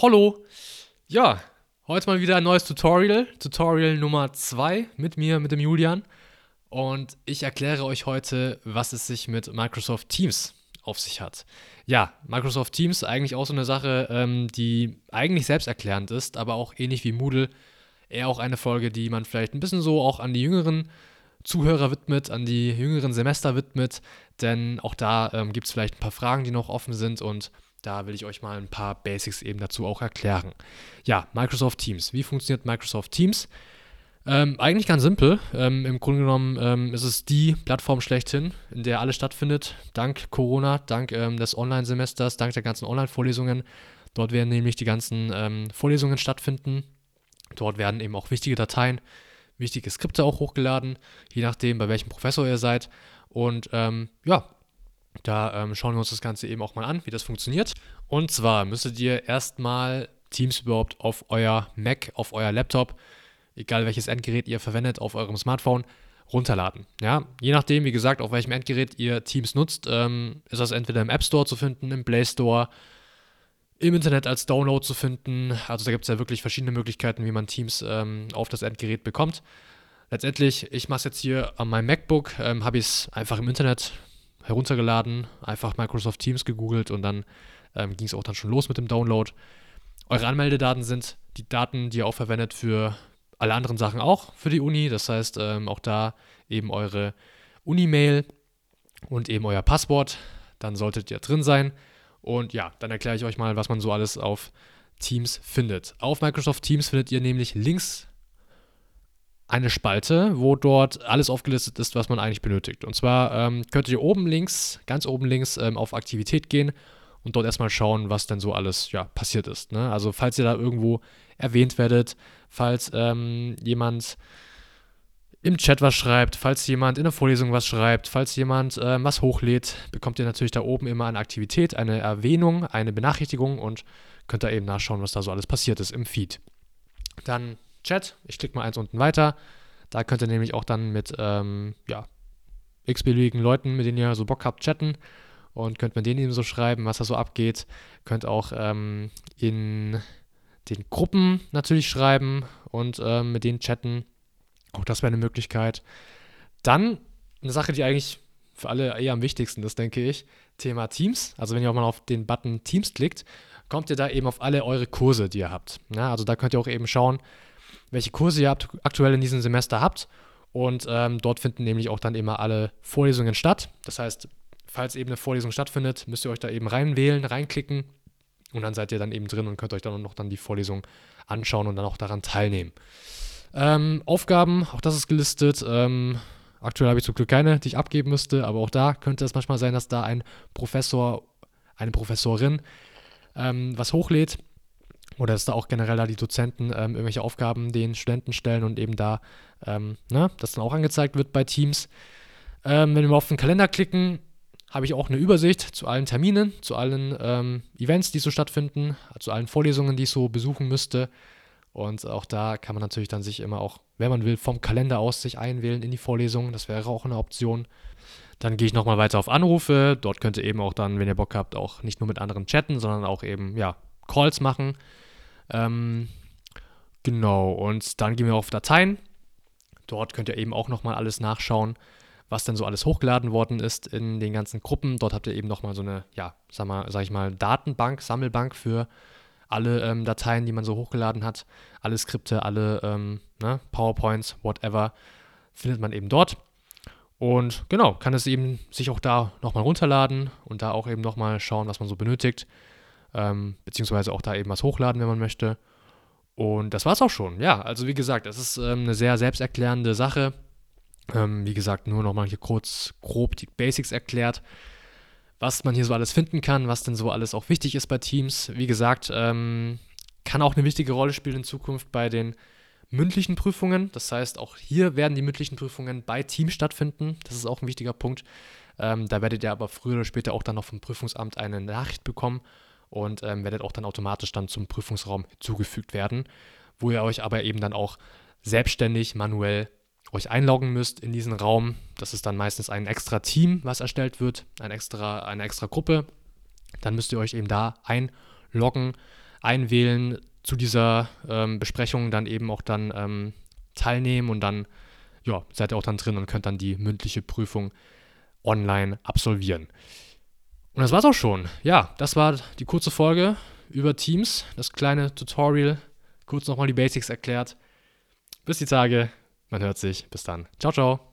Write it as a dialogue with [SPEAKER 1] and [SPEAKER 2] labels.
[SPEAKER 1] Hallo! Ja, heute mal wieder ein neues Tutorial, Tutorial Nummer 2 mit mir, mit dem Julian. Und ich erkläre euch heute, was es sich mit Microsoft Teams auf sich hat. Ja, Microsoft Teams eigentlich auch so eine Sache, ähm, die eigentlich selbsterklärend ist, aber auch ähnlich wie Moodle eher auch eine Folge, die man vielleicht ein bisschen so auch an die jüngeren Zuhörer widmet, an die jüngeren Semester widmet, denn auch da ähm, gibt es vielleicht ein paar Fragen, die noch offen sind und da will ich euch mal ein paar Basics eben dazu auch erklären. Ja, Microsoft Teams. Wie funktioniert Microsoft Teams? Ähm, eigentlich ganz simpel. Ähm, Im Grunde genommen ähm, ist es die Plattform schlechthin, in der alles stattfindet. Dank Corona, dank ähm, des Online-Semesters, dank der ganzen Online-Vorlesungen. Dort werden nämlich die ganzen ähm, Vorlesungen stattfinden. Dort werden eben auch wichtige Dateien, wichtige Skripte auch hochgeladen, je nachdem, bei welchem Professor ihr seid. Und ähm, ja, da ähm, schauen wir uns das Ganze eben auch mal an, wie das funktioniert. Und zwar müsstet ihr erstmal Teams überhaupt auf euer Mac, auf euer Laptop, egal welches Endgerät ihr verwendet, auf eurem Smartphone, runterladen. Ja, je nachdem, wie gesagt, auf welchem Endgerät ihr Teams nutzt, ähm, ist das entweder im App Store zu finden, im Play Store, im Internet als Download zu finden. Also da gibt es ja wirklich verschiedene Möglichkeiten, wie man Teams ähm, auf das Endgerät bekommt. Letztendlich, ich mache es jetzt hier an meinem MacBook, ähm, habe ich es einfach im Internet heruntergeladen, einfach Microsoft Teams gegoogelt und dann ähm, ging es auch dann schon los mit dem Download. Eure Anmeldedaten sind die Daten, die ihr auch verwendet für alle anderen Sachen auch für die Uni. Das heißt, ähm, auch da eben eure Uni-Mail und eben euer Passwort. Dann solltet ihr drin sein. Und ja, dann erkläre ich euch mal, was man so alles auf Teams findet. Auf Microsoft Teams findet ihr nämlich links eine Spalte, wo dort alles aufgelistet ist, was man eigentlich benötigt. Und zwar ähm, könnt ihr oben links, ganz oben links ähm, auf Aktivität gehen und dort erstmal schauen, was denn so alles ja, passiert ist. Ne? Also falls ihr da irgendwo erwähnt werdet, falls ähm, jemand im Chat was schreibt, falls jemand in der Vorlesung was schreibt, falls jemand äh, was hochlädt, bekommt ihr natürlich da oben immer eine Aktivität, eine Erwähnung, eine Benachrichtigung und könnt da eben nachschauen, was da so alles passiert ist im Feed. Dann Chat. Ich klicke mal eins unten weiter. Da könnt ihr nämlich auch dann mit ähm, ja, x-beliebigen Leuten, mit denen ihr so Bock habt, chatten und könnt mit denen eben so schreiben, was da so abgeht. Könnt auch ähm, in den Gruppen natürlich schreiben und ähm, mit denen chatten. Auch das wäre eine Möglichkeit. Dann eine Sache, die eigentlich für alle eher am wichtigsten ist, denke ich, Thema Teams. Also wenn ihr auch mal auf den Button Teams klickt, kommt ihr da eben auf alle eure Kurse, die ihr habt. Ja, also da könnt ihr auch eben schauen, welche Kurse ihr aktuell in diesem Semester habt. Und ähm, dort finden nämlich auch dann immer alle Vorlesungen statt. Das heißt, falls eben eine Vorlesung stattfindet, müsst ihr euch da eben reinwählen, reinklicken und dann seid ihr dann eben drin und könnt euch dann noch dann die Vorlesung anschauen und dann auch daran teilnehmen. Ähm, Aufgaben, auch das ist gelistet. Ähm, aktuell habe ich zum Glück keine, die ich abgeben müsste, aber auch da könnte es manchmal sein, dass da ein Professor, eine Professorin ähm, was hochlädt oder dass da auch generell da die Dozenten ähm, irgendwelche Aufgaben den Studenten stellen und eben da ähm, ne, das dann auch angezeigt wird bei Teams. Ähm, wenn wir auf den Kalender klicken, habe ich auch eine Übersicht zu allen Terminen, zu allen ähm, Events, die so stattfinden, zu allen Vorlesungen, die ich so besuchen müsste. Und auch da kann man natürlich dann sich immer auch, wenn man will, vom Kalender aus sich einwählen in die Vorlesungen. Das wäre auch eine Option. Dann gehe ich nochmal weiter auf Anrufe. Dort könnt ihr eben auch dann, wenn ihr Bock habt, auch nicht nur mit anderen chatten, sondern auch eben, ja, Calls machen. Ähm, genau, und dann gehen wir auf Dateien. Dort könnt ihr eben auch nochmal alles nachschauen, was denn so alles hochgeladen worden ist in den ganzen Gruppen. Dort habt ihr eben nochmal so eine, ja, sag, mal, sag ich mal, Datenbank, Sammelbank für alle ähm, Dateien, die man so hochgeladen hat. Alle Skripte, alle ähm, ne, PowerPoints, whatever, findet man eben dort. Und genau, kann es eben sich auch da nochmal runterladen und da auch eben nochmal schauen, was man so benötigt ähm, beziehungsweise auch da eben was hochladen, wenn man möchte. Und das war's auch schon. Ja, also wie gesagt, es ist ähm, eine sehr selbsterklärende Sache. Ähm, wie gesagt, nur nochmal hier kurz grob die Basics erklärt, was man hier so alles finden kann, was denn so alles auch wichtig ist bei Teams. Wie gesagt, ähm, kann auch eine wichtige Rolle spielen in Zukunft bei den mündlichen Prüfungen. Das heißt, auch hier werden die mündlichen Prüfungen bei Teams stattfinden. Das ist auch ein wichtiger Punkt. Ähm, da werdet ihr aber früher oder später auch dann noch vom Prüfungsamt eine Nachricht bekommen und ähm, werdet auch dann automatisch dann zum Prüfungsraum hinzugefügt werden, wo ihr euch aber eben dann auch selbstständig manuell euch einloggen müsst in diesen Raum. Das ist dann meistens ein extra Team, was erstellt wird, ein extra, eine extra Gruppe. Dann müsst ihr euch eben da einloggen. einwählen, zu dieser ähm, Besprechung dann eben auch dann ähm, teilnehmen und dann ja, seid ihr auch dann drin und könnt dann die mündliche Prüfung online absolvieren. Und das war's auch schon. Ja, das war die kurze Folge über Teams, das kleine Tutorial, kurz nochmal die Basics erklärt. Bis die Tage, man hört sich. Bis dann. Ciao, ciao.